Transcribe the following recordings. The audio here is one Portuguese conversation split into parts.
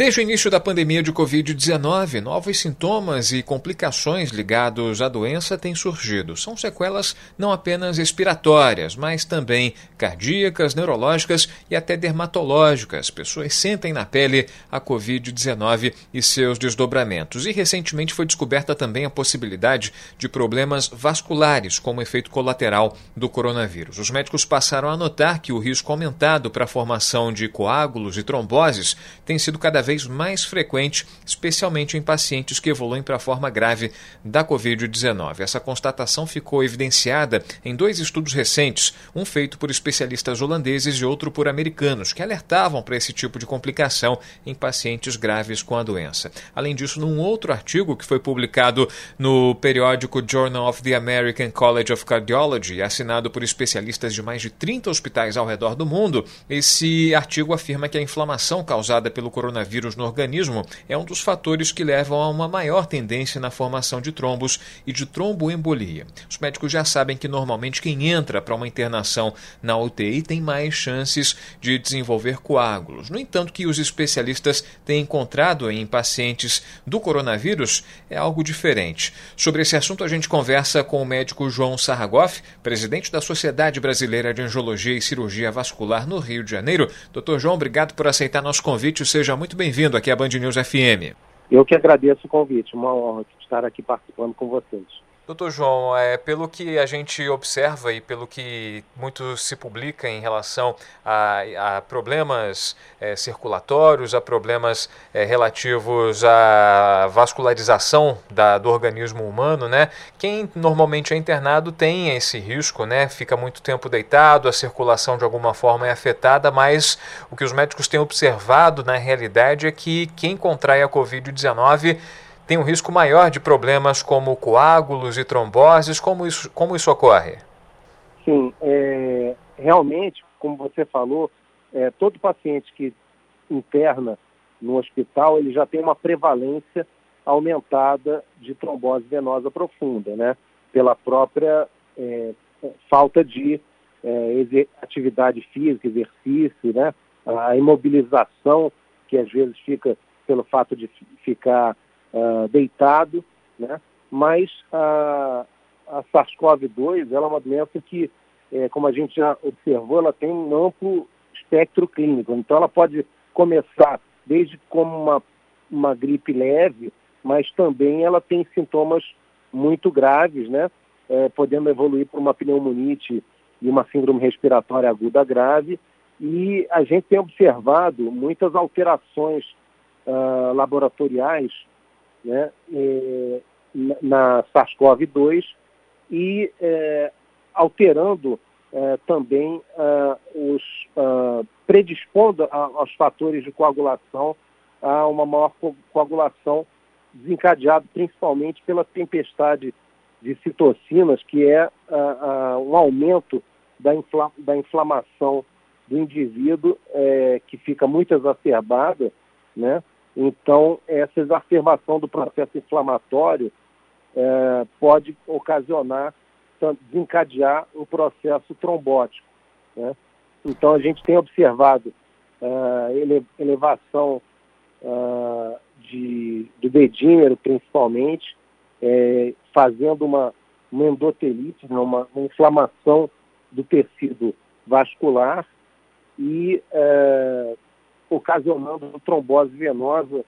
Desde o início da pandemia de Covid-19, novos sintomas e complicações ligados à doença têm surgido. São sequelas não apenas respiratórias, mas também cardíacas, neurológicas e até dermatológicas. Pessoas sentem na pele a Covid-19 e seus desdobramentos. E recentemente foi descoberta também a possibilidade de problemas vasculares como efeito colateral do coronavírus. Os médicos passaram a notar que o risco aumentado para a formação de coágulos e tromboses tem sido cada vez vez mais frequente, especialmente em pacientes que evoluem para a forma grave da Covid-19. Essa constatação ficou evidenciada em dois estudos recentes, um feito por especialistas holandeses e outro por americanos, que alertavam para esse tipo de complicação em pacientes graves com a doença. Além disso, num outro artigo que foi publicado no periódico Journal of the American College of Cardiology, assinado por especialistas de mais de 30 hospitais ao redor do mundo, esse artigo afirma que a inflamação causada pelo coronavírus vírus no organismo é um dos fatores que levam a uma maior tendência na formação de trombos e de tromboembolia. Os médicos já sabem que normalmente quem entra para uma internação na UTI tem mais chances de desenvolver coágulos. No entanto, que os especialistas têm encontrado em pacientes do coronavírus é algo diferente. Sobre esse assunto a gente conversa com o médico João Sarragoff, presidente da Sociedade Brasileira de Angiologia e Cirurgia Vascular no Rio de Janeiro. Doutor João, obrigado por aceitar nosso convite. Seja muito bem-vindo aqui à Band News FM. Eu que agradeço o convite, uma honra estar aqui participando com vocês. Doutor João, é, pelo que a gente observa e pelo que muito se publica em relação a, a problemas é, circulatórios, a problemas é, relativos à vascularização da, do organismo humano, né? Quem normalmente é internado tem esse risco, né? Fica muito tempo deitado, a circulação de alguma forma é afetada, mas o que os médicos têm observado na realidade é que quem contrai a Covid-19 tem um risco maior de problemas como coágulos e tromboses. Como isso, como isso ocorre? Sim, é, realmente, como você falou, é, todo paciente que interna no hospital, ele já tem uma prevalência aumentada de trombose venosa profunda, né? Pela própria é, falta de é, atividade física, exercício, né? A imobilização, que às vezes fica pelo fato de ficar uh, deitado, né? mas a, a SARS-CoV-2 ela é uma doença que, é, como a gente já observou, ela tem um amplo espectro clínico. Então, ela pode começar desde como uma, uma gripe leve, mas também ela tem sintomas muito graves, né? É, podendo evoluir para uma pneumonite e uma síndrome respiratória aguda grave. E a gente tem observado muitas alterações uh, laboratoriais né, é, na SARS-CoV-2 e é, alterando é, também os predispondo a, aos fatores de coagulação a uma maior co coagulação desencadeado principalmente pela tempestade de citocinas, que é um aumento da, infla da inflamação do indivíduo, é, que fica muito exacerbada, né? Então, essa exacerbação do processo inflamatório é, pode ocasionar, desencadear o processo trombótico. Né? Então, a gente tem observado é, elevação é, de, do dedímero, principalmente, é, fazendo uma, uma endotelite, né? uma, uma inflamação do tecido vascular e é, ocasionando trombose venosa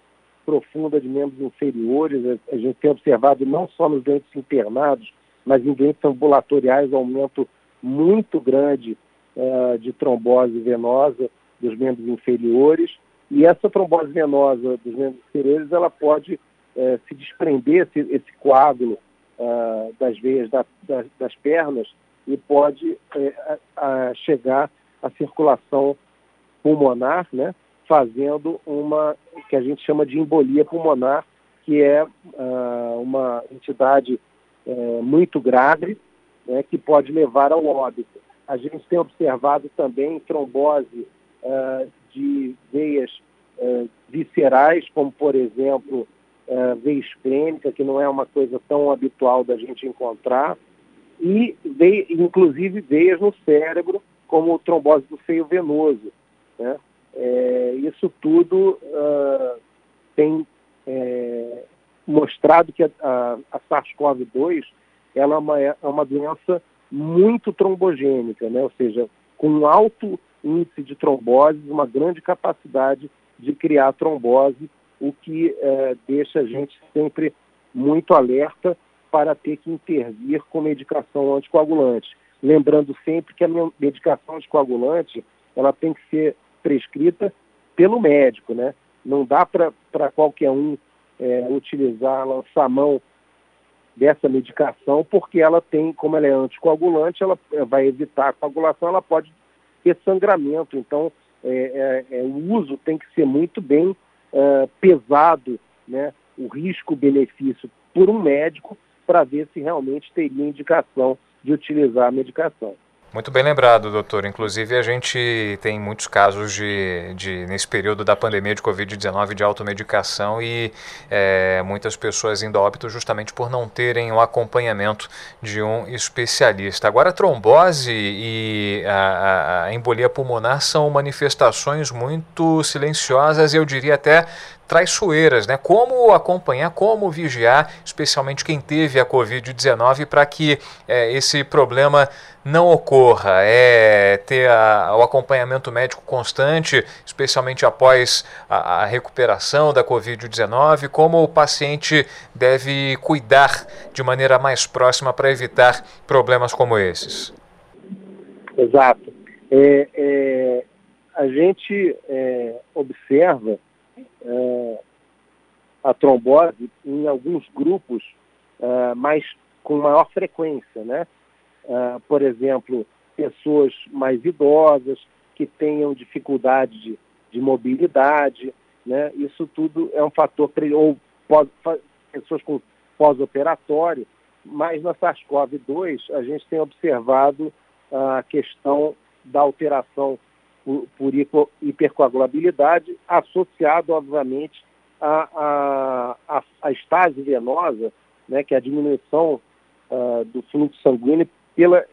profunda de membros inferiores. A gente tem observado não só nos doentes internados, mas em doentes ambulatoriais, aumento muito grande uh, de trombose venosa dos membros inferiores. E essa trombose venosa dos membros inferiores, ela pode uh, se desprender, esse, esse coágulo uh, das veias da, da, das pernas, e pode chegar à circulação pulmonar, né? Fazendo uma que a gente chama de embolia pulmonar, que é uh, uma entidade uh, muito grave, né, que pode levar ao óbito. A gente tem observado também trombose uh, de veias uh, viscerais, como por exemplo veia esplênica, que não é uma coisa tão habitual da gente encontrar, e veio, inclusive veias no cérebro, como trombose do seio venoso. Né? É, isso tudo uh, tem é, mostrado que a, a, a SARS-CoV-2 ela é uma, é uma doença muito trombogênica, né? ou seja, com um alto índice de trombose, uma grande capacidade de criar trombose, o que é, deixa a gente sempre muito alerta para ter que intervir com medicação anticoagulante. Lembrando sempre que a medicação anticoagulante ela tem que ser prescrita pelo médico, né? Não dá para qualquer um é, utilizar, lançar mão dessa medicação, porque ela tem, como ela é anticoagulante, ela é, vai evitar a coagulação, ela pode ter sangramento. Então, é, é, é o uso tem que ser muito bem é, pesado, né? O risco-benefício por um médico para ver se realmente teria indicação de utilizar a medicação. Muito bem lembrado, doutor. Inclusive, a gente tem muitos casos de, de nesse período da pandemia de Covid-19 de automedicação e é, muitas pessoas indo a óbito justamente por não terem o acompanhamento de um especialista. Agora, a trombose e a, a embolia pulmonar são manifestações muito silenciosas e eu diria até traiçoeiras, né? Como acompanhar, como vigiar, especialmente quem teve a Covid-19, para que é, esse problema não ocorra. É ter a, o acompanhamento médico constante, especialmente após a, a recuperação da Covid-19, como o paciente deve cuidar de maneira mais próxima para evitar problemas como esses. Exato. É, é, a gente é, observa é, a trombose em alguns grupos é, mais com maior frequência, né? É, por exemplo, pessoas mais idosas que tenham dificuldade de, de mobilidade, né? Isso tudo é um fator ou pós, pessoas com pós-operatório, mas na SARS-CoV-2 a gente tem observado a questão da alteração por, hipercoagulabilidade, associado, obviamente, à, à, à estase venosa, né, que é a diminuição uh, do fluxo sanguíneo pela,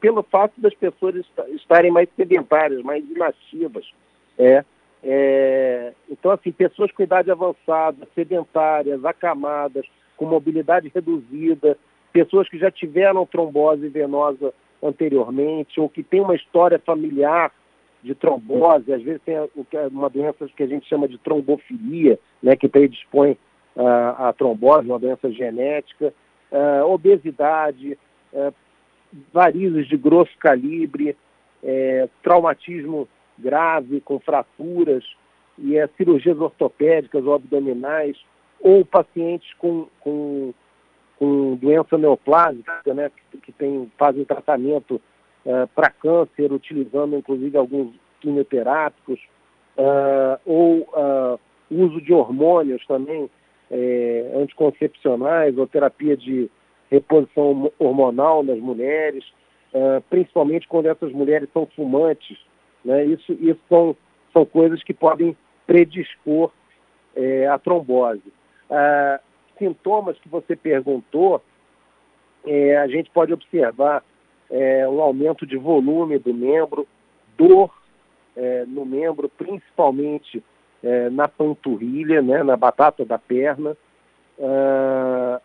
pelo fato das pessoas estarem mais sedentárias, mais inativas. É, é, então, assim, pessoas com idade avançada, sedentárias, acamadas, com mobilidade reduzida, pessoas que já tiveram trombose venosa anteriormente ou que têm uma história familiar de trombose, às vezes tem é uma doença que a gente chama de trombofilia, né, que predispõe uh, a trombose, uma doença genética, uh, obesidade, uh, varizes de grosso calibre, uh, traumatismo grave com fraturas e uh, cirurgias ortopédicas ou abdominais, ou pacientes com, com, com doença neoplásica, né, que, que tem, fazem tratamento uh, para câncer, utilizando inclusive alguns quimioterápicos, uh, ou uh, uso de hormônios também, eh, anticoncepcionais, ou terapia de reposição hormonal nas mulheres, principalmente quando essas mulheres são fumantes. Né? Isso, isso são, são coisas que podem predispor eh, a trombose. sintomas que você perguntou, eh, a gente pode observar é, um aumento de volume do membro, dor é, no membro, principalmente é, na panturrilha, né, na batata da perna. Ah,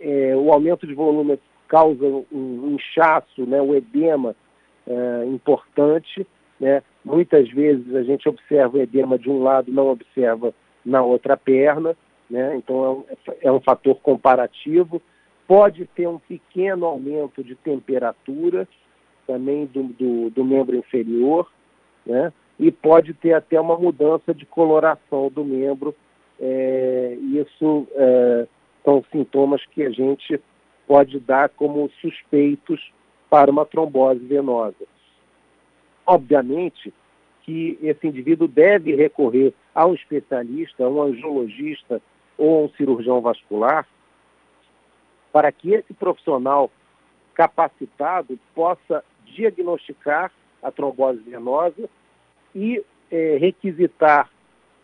é, o aumento de volume causa um inchaço, né, o edema é, importante. Né? Muitas vezes a gente observa o edema de um lado, não observa na outra perna. Né? Então é um, é um fator comparativo pode ter um pequeno aumento de temperatura também do, do, do membro inferior, né? e pode ter até uma mudança de coloração do membro. É, isso é, são sintomas que a gente pode dar como suspeitos para uma trombose venosa. Obviamente que esse indivíduo deve recorrer a um especialista, a um angiologista ou a um cirurgião vascular, para que esse profissional capacitado possa diagnosticar a trombose venosa e é, requisitar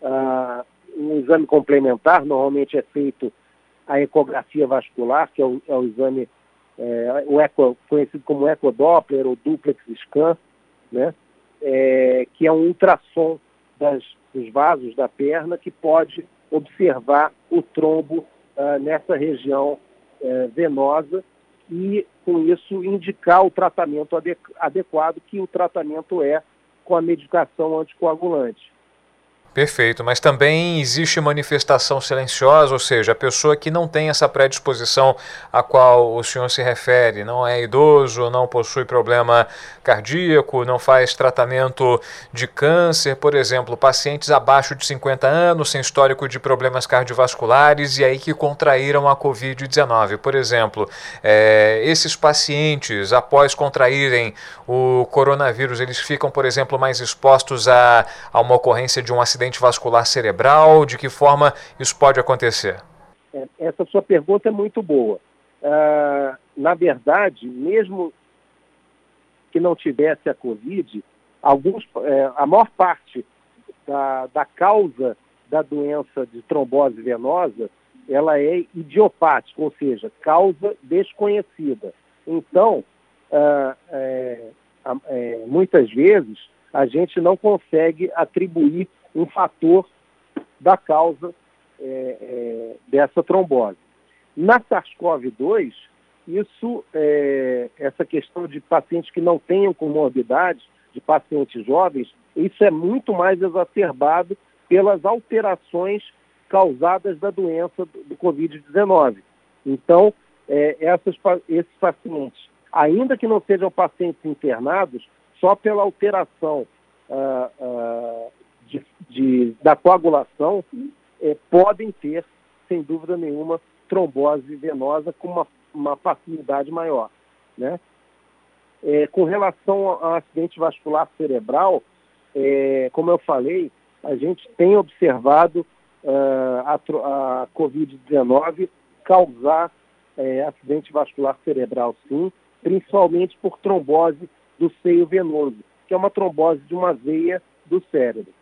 uh, um exame complementar, normalmente é feito a ecografia vascular, que é o, é o exame é, o eco, conhecido como ecodoppler ou duplex scan, né? É, que é um ultrassom das, dos vasos da perna que pode observar o trombo uh, nessa região uh, venosa e, com isso, indicar o tratamento adequado, que o tratamento é com a medicação anticoagulante. Perfeito, mas também existe manifestação silenciosa, ou seja, a pessoa que não tem essa predisposição a qual o senhor se refere, não é idoso, não possui problema cardíaco, não faz tratamento de câncer, por exemplo, pacientes abaixo de 50 anos, sem histórico de problemas cardiovasculares e aí que contraíram a Covid-19. Por exemplo, é, esses pacientes, após contraírem o coronavírus, eles ficam, por exemplo, mais expostos a, a uma ocorrência de um acidente acidente vascular cerebral? De que forma isso pode acontecer? É, essa sua pergunta é muito boa. Uh, na verdade, mesmo que não tivesse a Covid, alguns, é, a maior parte da, da causa da doença de trombose venosa, ela é idiopática, ou seja, causa desconhecida. Então, é, é, muitas vezes, a gente não consegue atribuir um fator da causa é, é, dessa trombose. Na SARS-CoV-2, isso, é, essa questão de pacientes que não tenham comorbidades, de pacientes jovens, isso é muito mais exacerbado pelas alterações causadas da doença do Covid-19. Então, é, essas, esses pacientes, ainda que não sejam pacientes internados, só pela alteração uh, uh, de, de, da coagulação é, podem ter, sem dúvida nenhuma, trombose venosa com uma, uma facilidade maior. Né? É, com relação ao acidente vascular cerebral, é, como eu falei, a gente tem observado uh, a, a Covid-19 causar é, acidente vascular cerebral, sim, principalmente por trombose do seio venoso, que é uma trombose de uma veia do cérebro.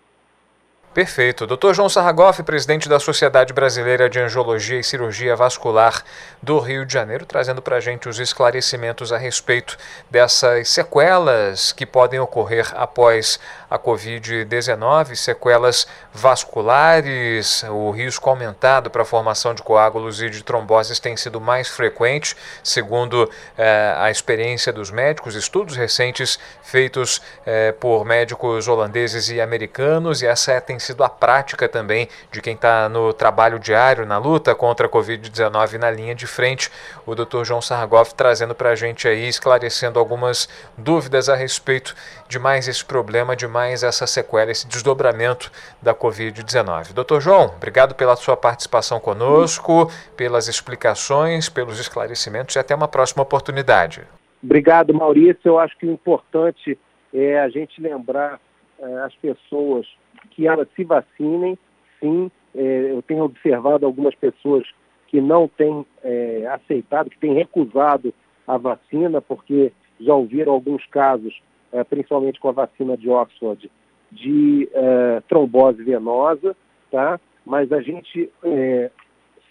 Perfeito. Dr. João Sarragoff, presidente da Sociedade Brasileira de Angiologia e Cirurgia Vascular do Rio de Janeiro, trazendo para a gente os esclarecimentos a respeito dessas sequelas que podem ocorrer após a Covid-19, sequelas vasculares, o risco aumentado para a formação de coágulos e de tromboses tem sido mais frequente, segundo eh, a experiência dos médicos, estudos recentes feitos eh, por médicos holandeses e americanos, e essa tem sido a prática também de quem está no trabalho diário, na luta contra a Covid-19 na linha de frente. O Dr. João Sargoff trazendo para a gente aí, esclarecendo algumas dúvidas a respeito de mais esse problema, de mais essa sequela, esse desdobramento da Covid-19. Doutor João, obrigado pela sua participação conosco, pelas explicações, pelos esclarecimentos e até uma próxima oportunidade. Obrigado, Maurício. Eu acho que o importante é a gente lembrar é, as pessoas que elas se vacinem, sim. É, eu tenho observado algumas pessoas que não têm é, aceitado, que têm recusado a vacina, porque já ouviram alguns casos é, principalmente com a vacina de Oxford, de é, trombose venosa, tá? mas a gente é,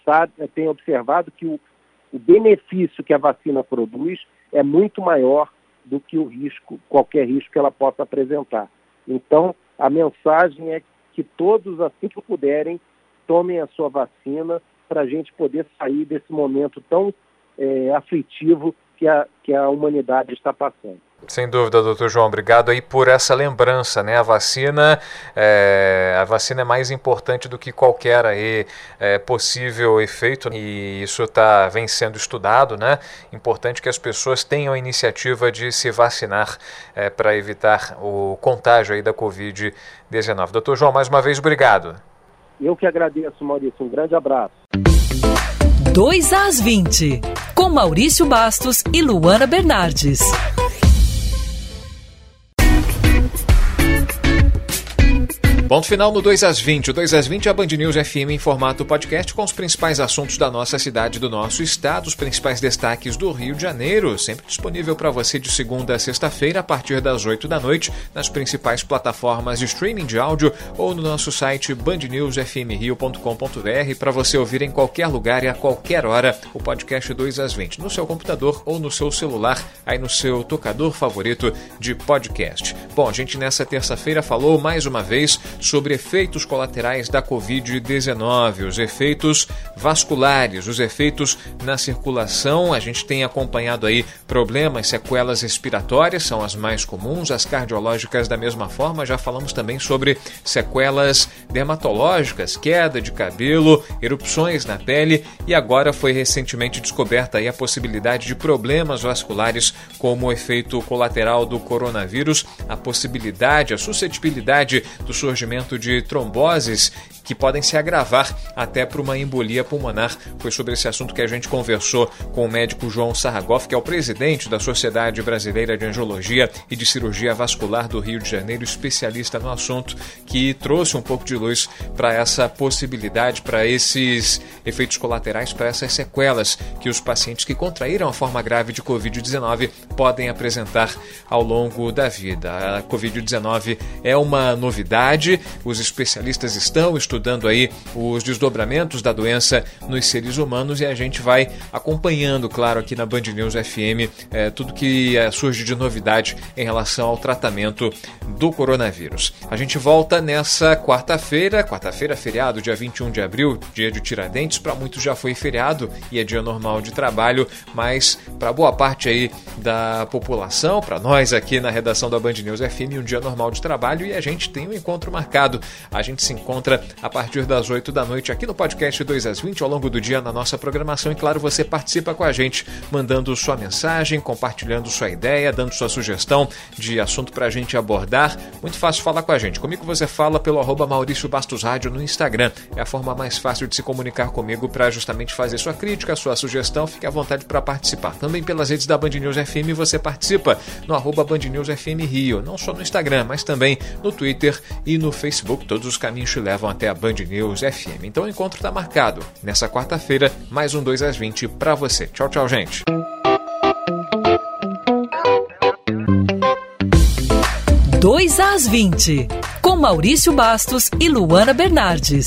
sabe, tem observado que o, o benefício que a vacina produz é muito maior do que o risco, qualquer risco que ela possa apresentar. Então, a mensagem é que todos, assim que puderem, tomem a sua vacina para a gente poder sair desse momento tão é, aflitivo que a, que a humanidade está passando. Sem dúvida, doutor João, obrigado aí por essa lembrança, né? A vacina, é, a vacina é mais importante do que qualquer aí, é, possível efeito e isso tá, vem sendo estudado, né? Importante que as pessoas tenham a iniciativa de se vacinar é, para evitar o contágio aí da Covid-19. Doutor João, mais uma vez, obrigado. Eu que agradeço, Maurício. Um grande abraço. 2 às 20, com Maurício Bastos e Luana Bernardes. Ponto final no 2 às 20. O 2 às 20 é a Band News FM em formato podcast com os principais assuntos da nossa cidade do nosso estado, os principais destaques do Rio de Janeiro, sempre disponível para você de segunda a sexta-feira a partir das 8 da noite nas principais plataformas de streaming de áudio ou no nosso site bandnewsfmrio.com.br para você ouvir em qualquer lugar e a qualquer hora o podcast 2 às 20 no seu computador ou no seu celular, aí no seu tocador favorito de podcast. Bom, a gente nessa terça-feira falou mais uma vez sobre efeitos colaterais da Covid-19, os efeitos vasculares, os efeitos na circulação. A gente tem acompanhado aí problemas, sequelas respiratórias, são as mais comuns, as cardiológicas da mesma forma. Já falamos também sobre sequelas dermatológicas, queda de cabelo, erupções na pele e agora foi recentemente descoberta aí a possibilidade de problemas vasculares como efeito colateral do coronavírus, a possibilidade, a suscetibilidade do surgimento surgimento de tromboses que podem se agravar até para uma embolia pulmonar. Foi sobre esse assunto que a gente conversou com o médico João Sarragoff, que é o presidente da Sociedade Brasileira de Angiologia e de Cirurgia Vascular do Rio de Janeiro, especialista no assunto, que trouxe um pouco de luz para essa possibilidade, para esses efeitos colaterais, para essas sequelas que os pacientes que contraíram a forma grave de Covid-19 podem apresentar ao longo da vida. A Covid-19 é uma novidade, os especialistas estão estudando estudando aí os desdobramentos da doença nos seres humanos e a gente vai acompanhando, claro, aqui na Band News FM, é, tudo que é, surge de novidade em relação ao tratamento do coronavírus. A gente volta nessa quarta-feira, quarta-feira, feriado, dia 21 de abril, dia de Tiradentes. Para muitos já foi feriado e é dia normal de trabalho, mas para boa parte aí da população, para nós aqui na redação da Band News FM, um dia normal de trabalho e a gente tem um encontro marcado. A gente se encontra a partir das 8 da noite aqui no podcast 2 às 20 ao longo do dia na nossa programação. E claro, você participa com a gente, mandando sua mensagem, compartilhando sua ideia, dando sua sugestão de assunto para a gente abordar. Muito fácil falar com a gente. Comigo você fala pelo arroba Maurício Bastos Rádio no Instagram. É a forma mais fácil de se comunicar comigo para justamente fazer sua crítica, sua sugestão. Fique à vontade para participar. Também pelas redes da Band News FM você participa no arroba Band News FM Rio. Não só no Instagram, mas também no Twitter e no Facebook. Todos os caminhos te levam até a Band News FM. Então o encontro está marcado. Nessa quarta-feira, mais um 2 às 20 para você. Tchau, tchau, gente. Dois às 20, com Maurício Bastos e Luana Bernardes.